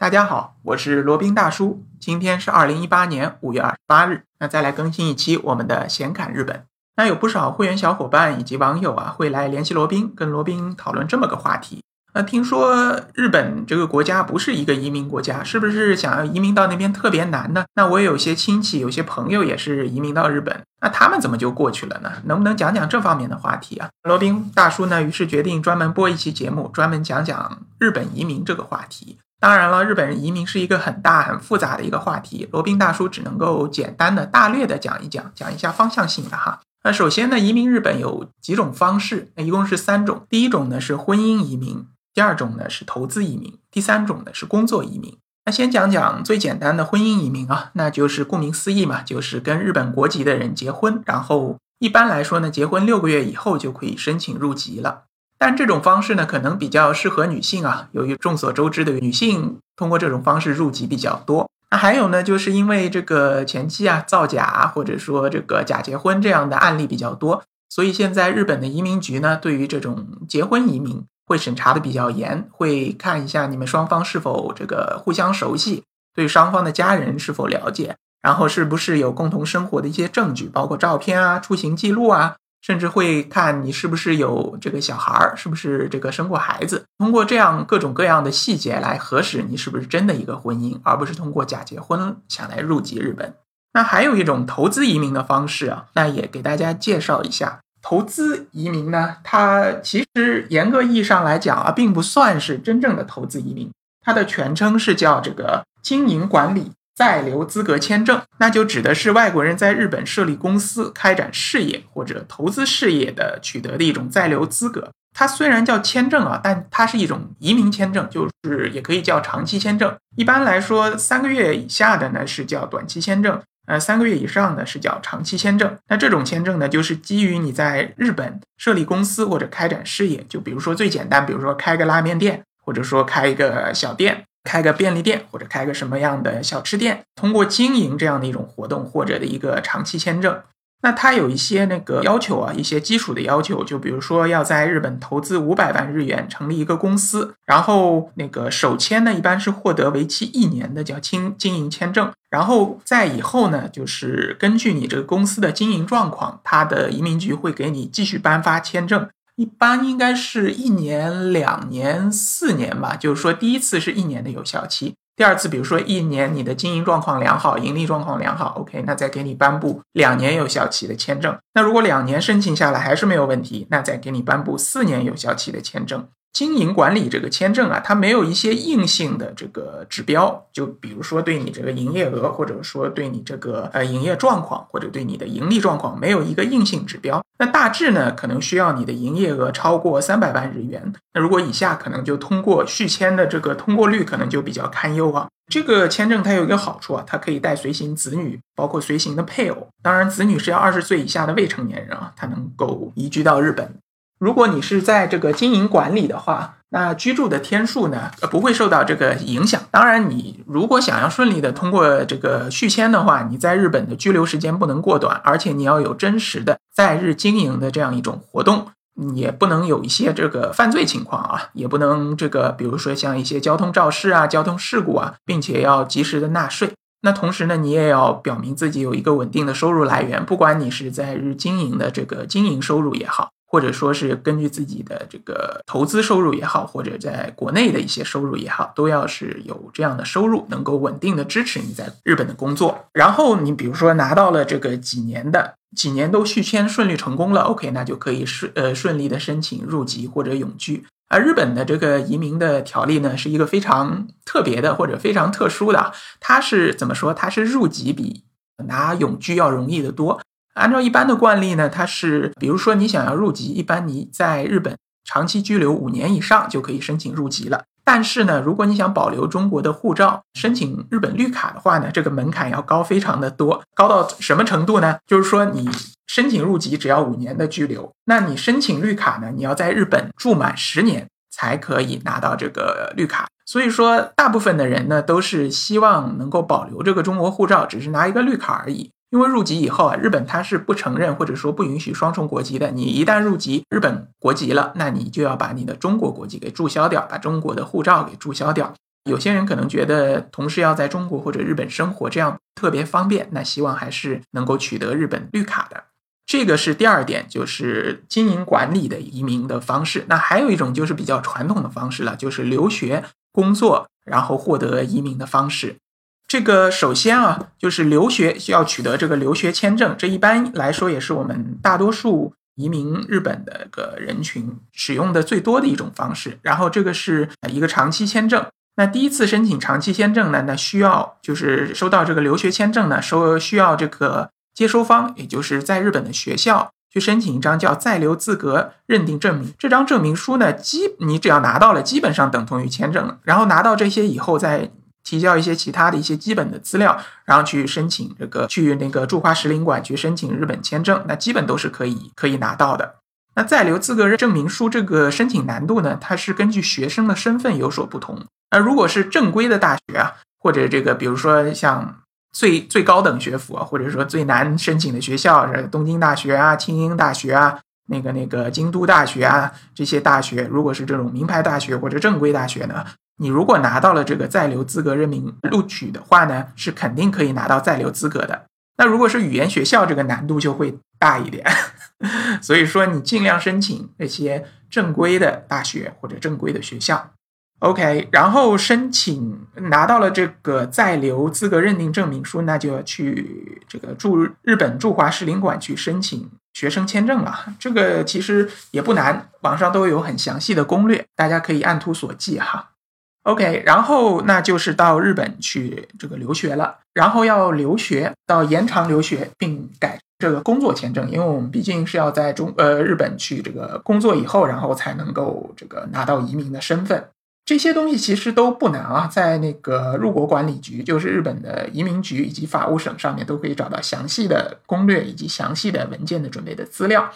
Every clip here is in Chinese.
大家好，我是罗宾大叔。今天是二零一八年五月二十八日，那再来更新一期我们的闲侃日本。那有不少会员小伙伴以及网友啊，会来联系罗宾，跟罗宾讨论这么个话题。那听说日本这个国家不是一个移民国家，是不是想要移民到那边特别难呢？那我有些亲戚，有些朋友也是移民到日本，那他们怎么就过去了呢？能不能讲讲这方面的话题啊？罗宾大叔呢，于是决定专门播一期节目，专门讲讲日本移民这个话题。当然了，日本人移民是一个很大很复杂的一个话题，罗宾大叔只能够简单的大略的讲一讲，讲一下方向性的哈。那首先呢，移民日本有几种方式，那一共是三种。第一种呢是婚姻移民，第二种呢是投资移民，第三种呢是工作移民。那先讲讲最简单的婚姻移民啊，那就是顾名思义嘛，就是跟日本国籍的人结婚，然后一般来说呢，结婚六个月以后就可以申请入籍了。但这种方式呢，可能比较适合女性啊。由于众所周知的女性通过这种方式入籍比较多，那还有呢，就是因为这个前期啊造假或者说这个假结婚这样的案例比较多，所以现在日本的移民局呢，对于这种结婚移民会审查的比较严，会看一下你们双方是否这个互相熟悉，对双方的家人是否了解，然后是不是有共同生活的一些证据，包括照片啊、出行记录啊。甚至会看你是不是有这个小孩儿，是不是这个生过孩子，通过这样各种各样的细节来核实你是不是真的一个婚姻，而不是通过假结婚想来入籍日本。那还有一种投资移民的方式啊，那也给大家介绍一下。投资移民呢，它其实严格意义上来讲啊，并不算是真正的投资移民，它的全称是叫这个经营管理。在留资格签证，那就指的是外国人在日本设立公司、开展事业或者投资事业的取得的一种在留资格。它虽然叫签证啊，但它是一种移民签证，就是也可以叫长期签证。一般来说，三个月以下的呢是叫短期签证，呃，三个月以上的是叫长期签证。那这种签证呢，就是基于你在日本设立公司或者开展事业，就比如说最简单，比如说开个拉面店，或者说开一个小店。开个便利店或者开个什么样的小吃店，通过经营这样的一种活动或者的一个长期签证，那它有一些那个要求啊，一些基础的要求，就比如说要在日本投资五百万日元成立一个公司，然后那个首签呢一般是获得为期一年的叫经经营签证，然后在以后呢就是根据你这个公司的经营状况，它的移民局会给你继续颁发签证。一般应该是一年、两年、四年吧。就是说，第一次是一年的有效期，第二次，比如说一年你的经营状况良好，盈利状况良好，OK，那再给你颁布两年有效期的签证。那如果两年申请下来还是没有问题，那再给你颁布四年有效期的签证。经营管理这个签证啊，它没有一些硬性的这个指标，就比如说对你这个营业额，或者说对你这个呃营业状况，或者对你的盈利状况，没有一个硬性指标。那大致呢，可能需要你的营业额超过三百万日元。那如果以下，可能就通过续签的这个通过率可能就比较堪忧啊。这个签证它有一个好处啊，它可以带随行子女，包括随行的配偶。当然，子女是要二十岁以下的未成年人啊，他能够移居到日本。如果你是在这个经营管理的话，那居住的天数呢，呃，不会受到这个影响。当然，你如果想要顺利的通过这个续签的话，你在日本的居留时间不能过短，而且你要有真实的在日经营的这样一种活动，也不能有一些这个犯罪情况啊，也不能这个，比如说像一些交通肇事啊、交通事故啊，并且要及时的纳税。那同时呢，你也要表明自己有一个稳定的收入来源，不管你是在日经营的这个经营收入也好。或者说是根据自己的这个投资收入也好，或者在国内的一些收入也好，都要是有这样的收入，能够稳定的支持你在日本的工作。然后你比如说拿到了这个几年的几年都续签顺利成功了，OK，那就可以顺呃顺利的申请入籍或者永居。而日本的这个移民的条例呢，是一个非常特别的或者非常特殊的，它是怎么说？它是入籍比拿永居要容易的多。按照一般的惯例呢，它是，比如说你想要入籍，一般你在日本长期居留五年以上就可以申请入籍了。但是呢，如果你想保留中国的护照，申请日本绿卡的话呢，这个门槛要高非常的多，高到什么程度呢？就是说你申请入籍只要五年的居留，那你申请绿卡呢，你要在日本住满十年才可以拿到这个绿卡。所以说，大部分的人呢都是希望能够保留这个中国护照，只是拿一个绿卡而已。因为入籍以后啊，日本它是不承认或者说不允许双重国籍的。你一旦入籍日本国籍了，那你就要把你的中国国籍给注销掉，把中国的护照给注销掉。有些人可能觉得同时要在中国或者日本生活，这样特别方便，那希望还是能够取得日本绿卡的。这个是第二点，就是经营管理的移民的方式。那还有一种就是比较传统的方式了，就是留学、工作，然后获得移民的方式。这个首先啊，就是留学需要取得这个留学签证，这一般来说也是我们大多数移民日本的个人群使用的最多的一种方式。然后这个是一个长期签证。那第一次申请长期签证呢，那需要就是收到这个留学签证呢，收需要这个。接收方，也就是在日本的学校去申请一张叫在留资格认定证明。这张证明书呢，基你只要拿到了，基本上等同于签证了。然后拿到这些以后，再提交一些其他的一些基本的资料，然后去申请这个去那个驻华使领馆去申请日本签证，那基本都是可以可以拿到的。那在留资格证明书这个申请难度呢，它是根据学生的身份有所不同。那如果是正规的大学啊，或者这个比如说像。最最高等学府啊，或者说最难申请的学校是东京大学啊、庆应大学啊、那个那个京都大学啊这些大学。如果是这种名牌大学或者正规大学呢，你如果拿到了这个在留资格任命录取的话呢，是肯定可以拿到在留资格的。那如果是语言学校，这个难度就会大一点。所以说，你尽量申请那些正规的大学或者正规的学校。OK，然后申请拿到了这个在留资格认定证明书，那就要去这个驻日本驻华使领馆去申请学生签证啊。这个其实也不难，网上都有很详细的攻略，大家可以按图索骥哈。OK，然后那就是到日本去这个留学了，然后要留学到延长留学并改这个工作签证，因为我们毕竟是要在中呃日本去这个工作以后，然后才能够这个拿到移民的身份。这些东西其实都不难啊，在那个入国管理局，就是日本的移民局以及法务省上面都可以找到详细的攻略以及详细的文件的准备的资料。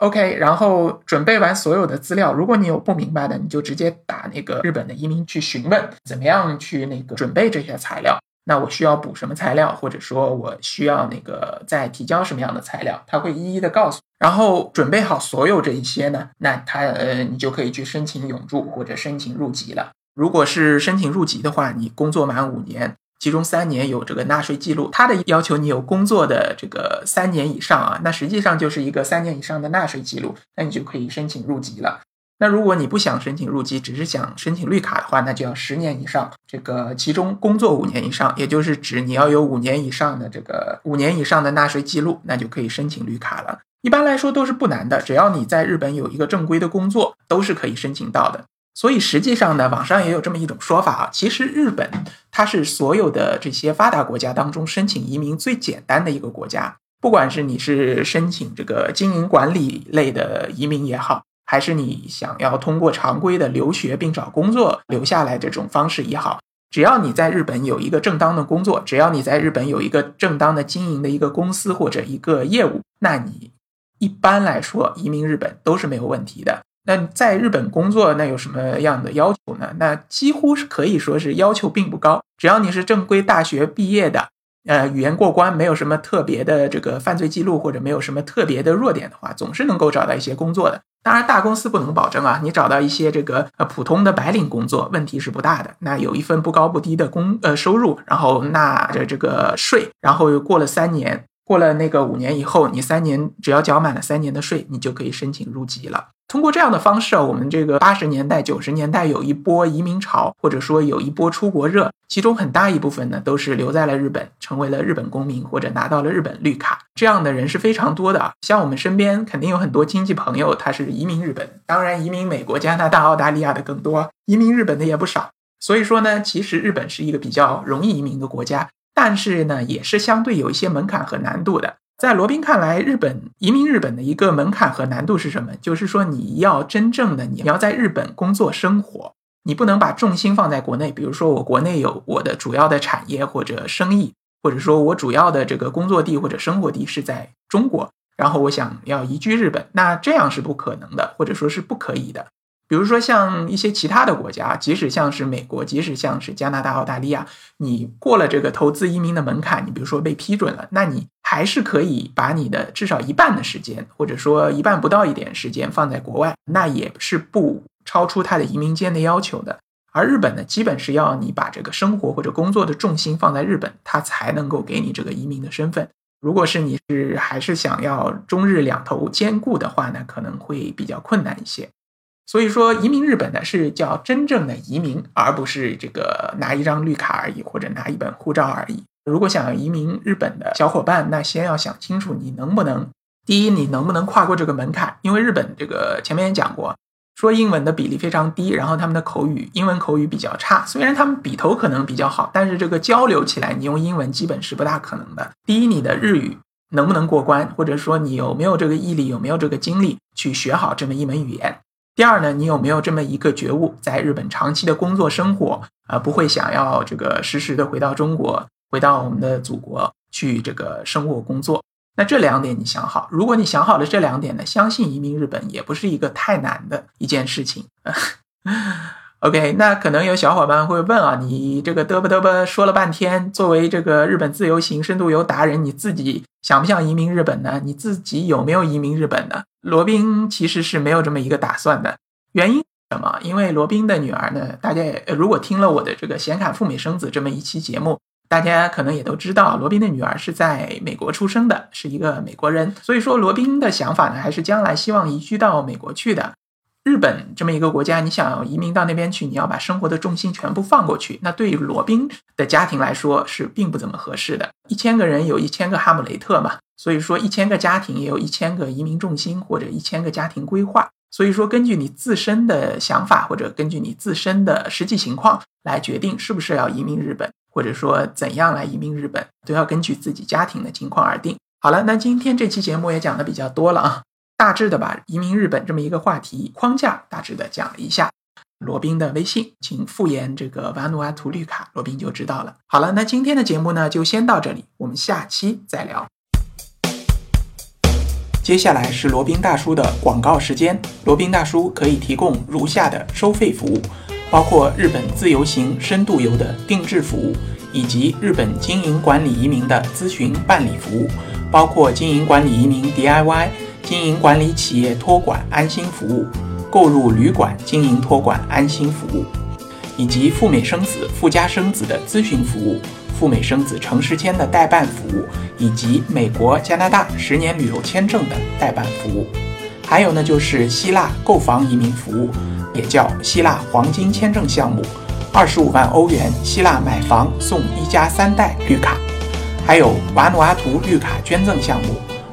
OK，然后准备完所有的资料，如果你有不明白的，你就直接打那个日本的移民去询问，怎么样去那个准备这些材料。那我需要补什么材料，或者说我需要那个再提交什么样的材料，他会一一的告诉。然后准备好所有这一些呢，那他呃，你就可以去申请永住或者申请入籍了。如果是申请入籍的话，你工作满五年，其中三年有这个纳税记录，他的要求你有工作的这个三年以上啊，那实际上就是一个三年以上的纳税记录，那你就可以申请入籍了。那如果你不想申请入籍，只是想申请绿卡的话，那就要十年以上，这个其中工作五年以上，也就是指你要有五年以上的这个五年以上的纳税记录，那就可以申请绿卡了。一般来说都是不难的，只要你在日本有一个正规的工作，都是可以申请到的。所以实际上呢，网上也有这么一种说法啊，其实日本它是所有的这些发达国家当中申请移民最简单的一个国家，不管是你是申请这个经营管理类的移民也好。还是你想要通过常规的留学并找工作留下来这种方式也好，只要你在日本有一个正当的工作，只要你在日本有一个正当的经营的一个公司或者一个业务，那你一般来说移民日本都是没有问题的。那在日本工作，那有什么样的要求呢？那几乎是可以说是要求并不高，只要你是正规大学毕业的。呃，语言过关，没有什么特别的这个犯罪记录，或者没有什么特别的弱点的话，总是能够找到一些工作的。当然，大公司不能保证啊，你找到一些这个呃普通的白领工作，问题是不大的。那有一份不高不低的工呃收入，然后纳着这个税，然后又过了三年，过了那个五年以后，你三年只要缴满了三年的税，你就可以申请入籍了。通过这样的方式啊，我们这个八十年代、九十年代有一波移民潮，或者说有一波出国热，其中很大一部分呢都是留在了日本，成为了日本公民或者拿到了日本绿卡，这样的人是非常多的。像我们身边肯定有很多亲戚朋友，他是移民日本，当然移民美国、加拿大、澳大利亚的更多，移民日本的也不少。所以说呢，其实日本是一个比较容易移民的国家，但是呢，也是相对有一些门槛和难度的。在罗宾看来，日本移民日本的一个门槛和难度是什么？就是说，你要真正的你要在日本工作生活，你不能把重心放在国内。比如说，我国内有我的主要的产业或者生意，或者说我主要的这个工作地或者生活地是在中国，然后我想要移居日本，那这样是不可能的，或者说是不可以的。比如说像一些其他的国家，即使像是美国，即使像是加拿大、澳大利亚，你过了这个投资移民的门槛，你比如说被批准了，那你还是可以把你的至少一半的时间，或者说一半不到一点时间放在国外，那也是不超出他的移民间的要求的。而日本呢，基本是要你把这个生活或者工作的重心放在日本，它才能够给你这个移民的身份。如果是你是还是想要中日两头兼顾的话呢，可能会比较困难一些。所以说，移民日本呢是叫真正的移民，而不是这个拿一张绿卡而已，或者拿一本护照而已。如果想要移民日本的小伙伴，那先要想清楚你能不能。第一，你能不能跨过这个门槛？因为日本这个前面也讲过，说英文的比例非常低，然后他们的口语英文口语比较差。虽然他们笔头可能比较好，但是这个交流起来，你用英文基本是不大可能的。第一，你的日语能不能过关，或者说你有没有这个毅力，有没有这个精力去学好这么一门语言？第二呢，你有没有这么一个觉悟，在日本长期的工作生活，呃，不会想要这个时时的回到中国，回到我们的祖国去这个生活工作？那这两点你想好，如果你想好了这两点呢，相信移民日本也不是一个太难的一件事情。OK，那可能有小伙伴会问啊，你这个嘚啵嘚啵说了半天，作为这个日本自由行深度游达人，你自己想不想移民日本呢？你自己有没有移民日本呢？罗宾其实是没有这么一个打算的，原因什么？因为罗宾的女儿呢，大家也如果听了我的这个显卡赴美生子这么一期节目。大家可能也都知道，罗宾的女儿是在美国出生的，是一个美国人。所以说，罗宾的想法呢，还是将来希望移居到美国去的。日本这么一个国家，你想要移民到那边去，你要把生活的重心全部放过去，那对于罗宾的家庭来说是并不怎么合适的。一千个人有一千个哈姆雷特嘛，所以说一千个家庭也有一千个移民重心或者一千个家庭规划。所以说，根据你自身的想法或者根据你自身的实际情况来决定是不是要移民日本。或者说怎样来移民日本，都要根据自己家庭的情况而定。好了，那今天这期节目也讲的比较多了啊，大致的把移民日本这么一个话题框架大致的讲了一下。罗宾的微信，请复言这个瓦努阿图绿卡，罗宾就知道了。好了，那今天的节目呢就先到这里，我们下期再聊。接下来是罗宾大叔的广告时间，罗宾大叔可以提供如下的收费服务。包括日本自由行、深度游的定制服务，以及日本经营管理移民的咨询办理服务，包括经营管理移民 DIY、经营管理企业托管安心服务、购入旅馆经营托管安心服务，以及赴美生子、赴加生子的咨询服务、赴美生子城市签的代办服务，以及美国、加拿大十年旅游签证的代办服务。还有呢，就是希腊购房移民服务。也叫希腊黄金签证项目，二十五万欧元，希腊买房送一家三代绿卡，还有瓦努阿图绿卡捐赠项目，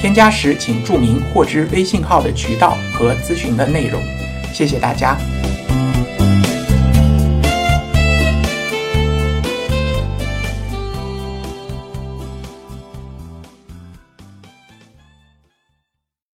添加时请注明获知微信号的渠道和咨询的内容。谢谢大家。